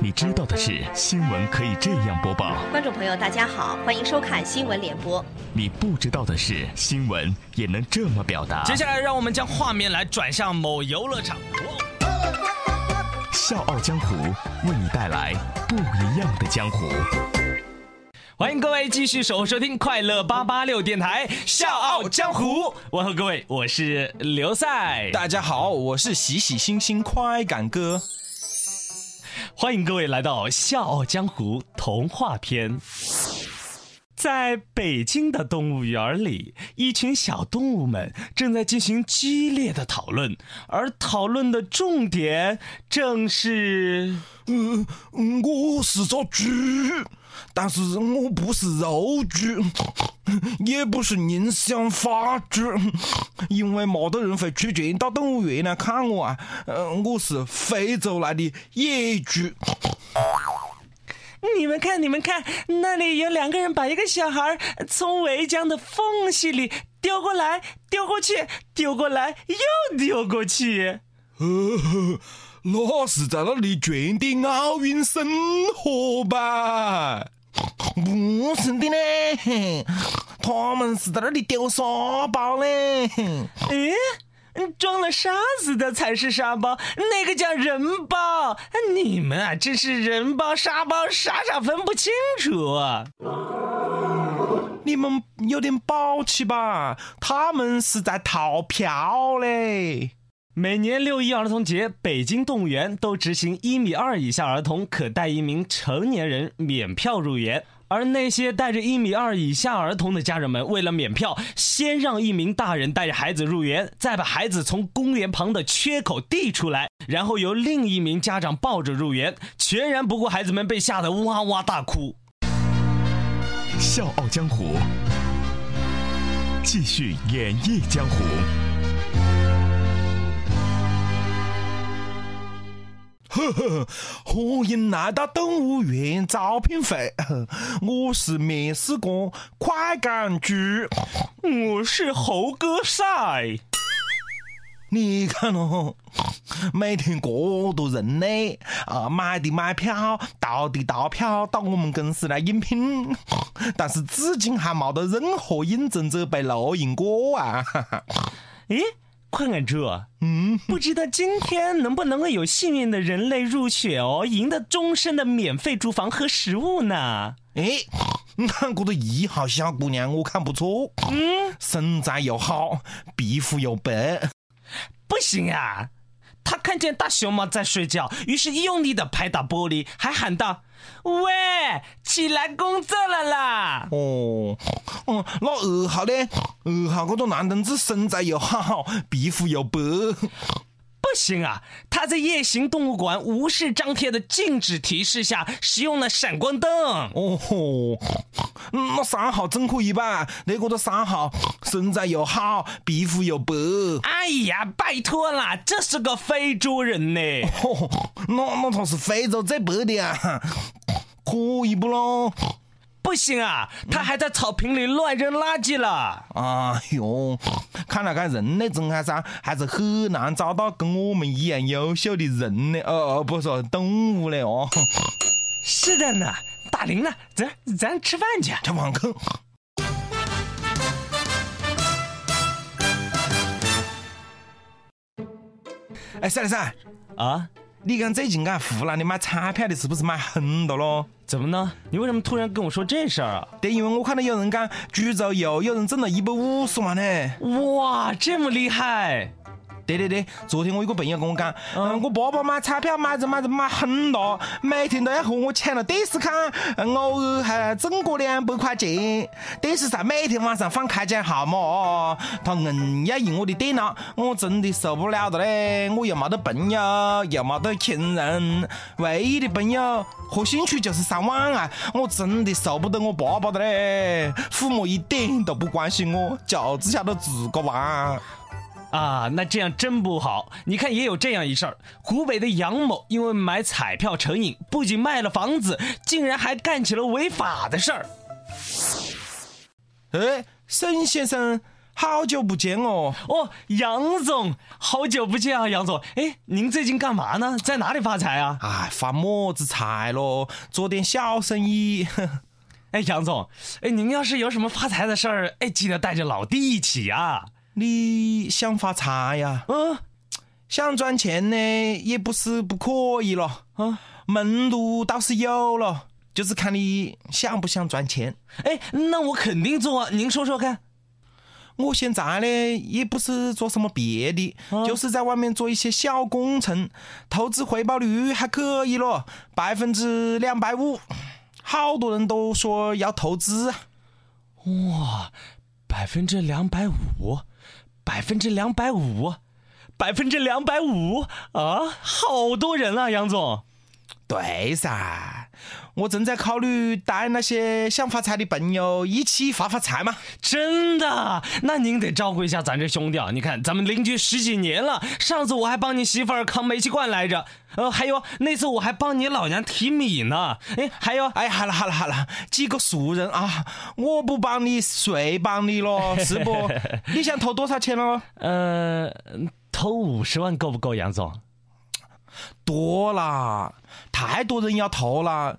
你知道的是，新闻可以这样播报。观众朋友，大家好，欢迎收看新闻联播。你不知道的是，新闻也能这么表达。接下来，让我们将画面来转向某游乐场。笑傲江湖为你带来不一样的江湖。欢迎各位继续守候收听快乐八八六电台《笑傲江湖》。问候各位，我是刘赛。大家好，我是喜喜心心快感哥。欢迎各位来到《笑傲江湖》童话篇。在北京的动物园里，一群小动物们正在进行激烈的讨论，而讨论的重点正是……嗯，我是只猪，但是我不是肉猪，也不是宁乡花猪，因为没得人会出钱到动物园来看我啊。呃，我是非洲来的野猪。你们看，你们看，那里有两个人把一个小孩从围墙的缝隙里丢过来、丢过去、丢过来又丢过去。呵，那是在那里全的奥运生活吧？不是的嘞，他们是在那里丢沙包嘞。诶？装了沙子的才是沙包，那个叫人包。你们啊，真是人包沙包，傻傻分不清楚。你们有点宝气吧？他们是在逃票嘞。每年六一儿童节，北京动物园都执行一米二以下儿童可带一名成年人免票入园。而那些带着一米二以下儿童的家人们，为了免票，先让一名大人带着孩子入园，再把孩子从公园旁的缺口递出来，然后由另一名家长抱着入园，全然不顾孩子们被吓得哇哇大哭。笑傲江湖，继续演绎江湖。呵呵，欢迎来到动物园招聘会。我是面试官快感猪，我是猴哥赛。你看哦，每天这么多人呢，啊，买的买票，到的到票，到我们公司来应聘，但是至今还没得任何应征者被录用过啊！哈哈诶？快感猪，嗯，不知道今天能不能够有幸运的人类入选哦，赢得终身的免费住房和食物呢？哎，你看这个一号小姑娘，我看不错，嗯，身材又好，皮肤又白，不行啊！他看见大熊猫在睡觉，于是用力的拍打玻璃，还喊道：“喂，起来工作了啦！”哦，哦，那二号呢？二号这个男同志身材又好，皮肤又白。不行啊！他在夜行动物馆无视张贴的禁止提示下，使用了闪光灯。哦吼，那三号真可以吧？那个的三号身材又好，皮肤又白。哎呀，拜托啦，这是个非洲人呢。那那他是非洲最白的啊？可以不咯？不行啊，他还在草坪里乱扔垃圾了。哎呦，看来看人类征海上还是很难找到跟我们一样优秀的人呢。哦哦，不是动物嘞哦。是的呢，打铃了？咱咱吃饭去，吃饭去。哎，赛赛啊！你讲最近俺湖南的买彩票的是不是买很多咯？怎么呢？你为什么突然跟我说这事儿啊？对，因为我看到有人讲，株洲又有人挣了一百五十万呢！哇，这么厉害！对对对，昨天我有个朋友跟我讲，嗯，我爸爸买彩票买着买着买很多，每天都要和我抢了电视看，偶尔还中过两百块钱。电视上每天晚上放开奖号码，他硬要用我的电脑，我真的受不了的嘞！我又没得朋友，又没得亲人，唯一的朋友和兴趣就是上网啊！我真的受不得我爸爸的嘞，父母一点都不关心我，就只晓得自个玩。啊，那这样真不好。你看，也有这样一事儿：湖北的杨某因为买彩票成瘾，不仅卖了房子，竟然还干起了违法的事儿。哎，沈先生，好久不见哦！哦，杨总，好久不见啊，杨总。哎，您最近干嘛呢？在哪里发财啊？哎，发么子财喽？做点小生意。哎，杨总，哎，您要是有什么发财的事儿，哎，记得带着老弟一起啊。你想发财呀？嗯，想赚钱呢，也不是不可以了。啊，门路倒是有了，就是看你想不想赚钱。哎，那我肯定做啊，您说说看。我现在呢，也不是做什么别的，就是在外面做一些小工程，投资回报率还可以咯，百分之两百五，好多人都说要投资。哇，百分之两百五，百分之两百五，百分之两百五啊，好多人啊，杨总。对噻，我正在考虑带那些想发财的朋友一起发发财嘛。真的？那您得照顾一下咱这兄弟啊！你看，咱们邻居十几年了，上次我还帮你媳妇儿扛煤气罐来着，呃，还有那次我还帮你老娘提米呢。哎，还有，哎，好了好了好了，几个熟人啊，我不帮你，谁帮你咯？是不？你想投多少钱咯？呃，投五十万够不够，杨总？多啦，太多人要投了，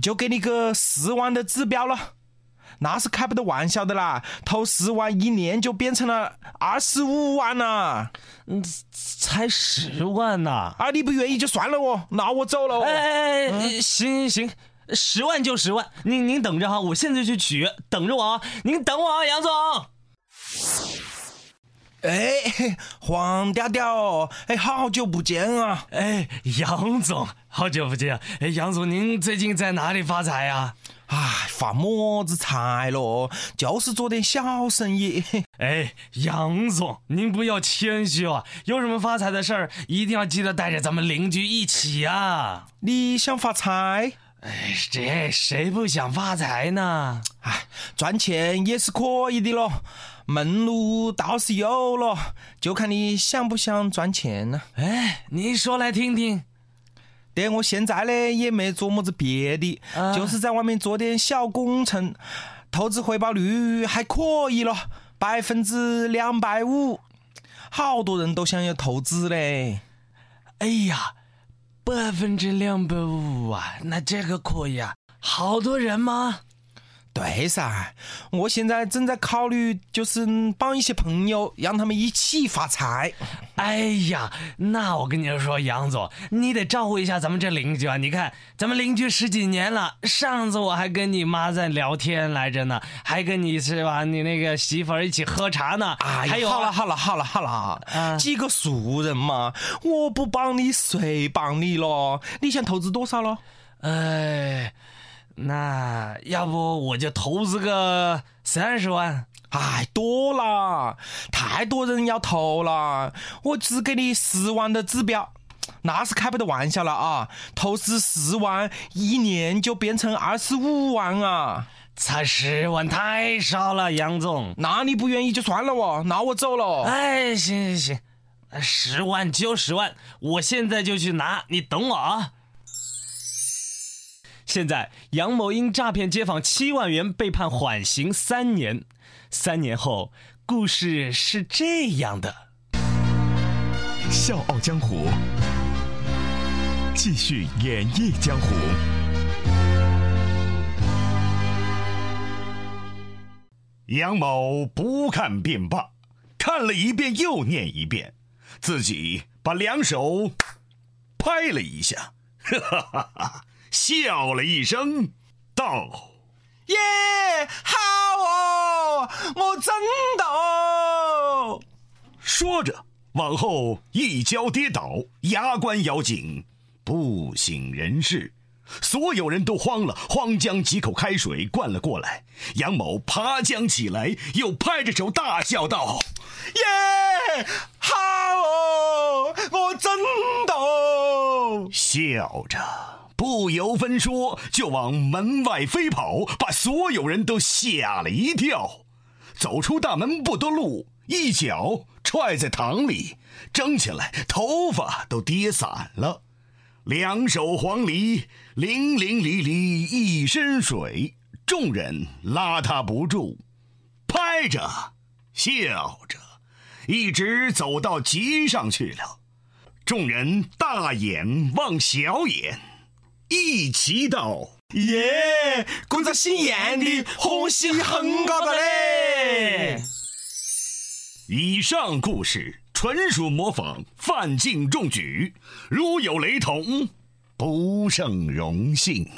就给你个十万的指标了，那是开不得玩笑的啦！投十万，一年就变成了二十五万呐。嗯，才十万呐！啊，你不愿意就算了哦，那我走了。哎，行行行，十万就十万，您您等着哈，我现在去取，等着我啊！您等我啊，杨总。哎，黄屌屌，哎，好久不见啊！哎，杨总，好久不见。哎，杨总，您最近在哪里发财呀？哎，发么子财咯？就是做点小生意。哎，杨总，您不要谦虚啊！有什么发财的事儿，一定要记得带着咱们邻居一起啊！你想发财？哎，这谁不想发财呢？哎，赚钱也是可以的咯。门路倒是有了，就看你想不想赚钱呢。哎，你说来听听。但我现在呢也没做么子别的，就是在外面做点小工程，投资回报率还可以了，百分之两百五。好多人都想要投资嘞。哎呀，百分之两百五啊，那这个可以啊。好多人吗？对噻，我现在正在考虑，就是帮一些朋友，让他们一起发财。哎呀，那我跟你说，杨总，你得照顾一下咱们这邻居啊！你看，咱们邻居十几年了，上次我还跟你妈在聊天来着呢，还跟你是吧？你那个媳妇儿一起喝茶呢。哎呀，好了好了好了好了，几个熟人嘛，我不帮你谁帮你咯？你想投资多少咯？哎。那要不我就投资个三十万？哎，多了，太多人要投了，我只给你十万的指标，那是开不得玩笑了啊！投资十万，一年就变成二十五万啊！才十万太少了，杨总。那你不愿意就算了哦，那我走了。哎，行行行，十万就十万，我现在就去拿，你等我啊。现在，杨某因诈骗街坊七万元被判缓刑三年。三年后，故事是这样的：《笑傲江湖》继续演绎江湖。杨某不看便罢，看了一遍又念一遍，自己把两手拍了一下，哈哈哈哈。笑了一声，道：“耶，好哦，我真的哦。”说着往后一跤跌倒，牙关咬紧，不省人事。所有人都慌了，慌将几口开水灌了过来。杨某爬将起来，又拍着手大笑道：“耶，好哦，我真的哦。”笑着。不由分说，就往门外飞跑，把所有人都吓了一跳。走出大门不多路，一脚踹在塘里，挣起来，头发都跌散了。两手黄鹂，伶伶俐俐一身水，众人拉他不住，拍着笑着，一直走到街上去了。众人大眼望小眼，一起到：“耶！跟着姓严的红心很高的嘞！”以上故事纯属模仿，范进中举，如有雷同，不胜荣幸。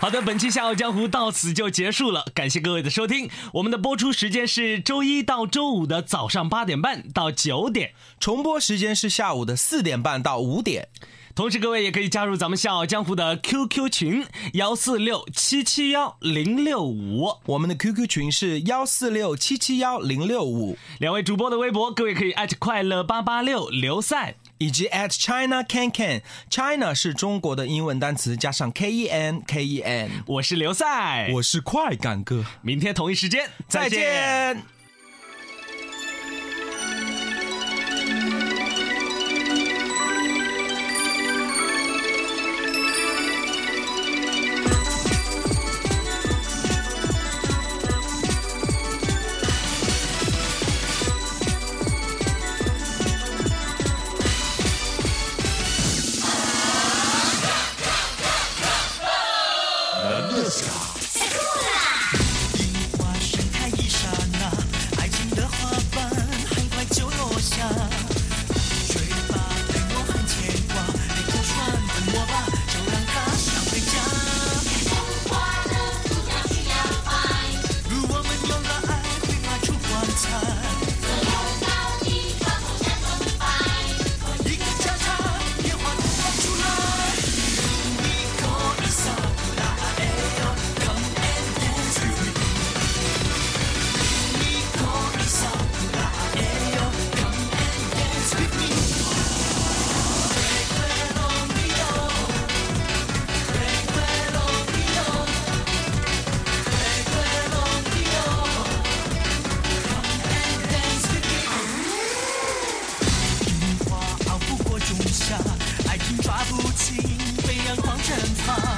好的，本期《笑傲江湖》到此就结束了，感谢各位的收听。我们的播出时间是周一到周五的早上八点半到九点，重播时间是下午的四点半到五点。同时，各位也可以加入咱们《笑傲江湖》的 QQ 群幺四六七七幺零六五，我们的 QQ 群是幺四六七七幺零六五。两位主播的微博，各位可以艾特快乐八八六刘赛。以及 at China Can Can，China 是中国的英文单词，加上 K E N K E N。我是刘赛，我是快感哥，明天同一时间再见。绽放，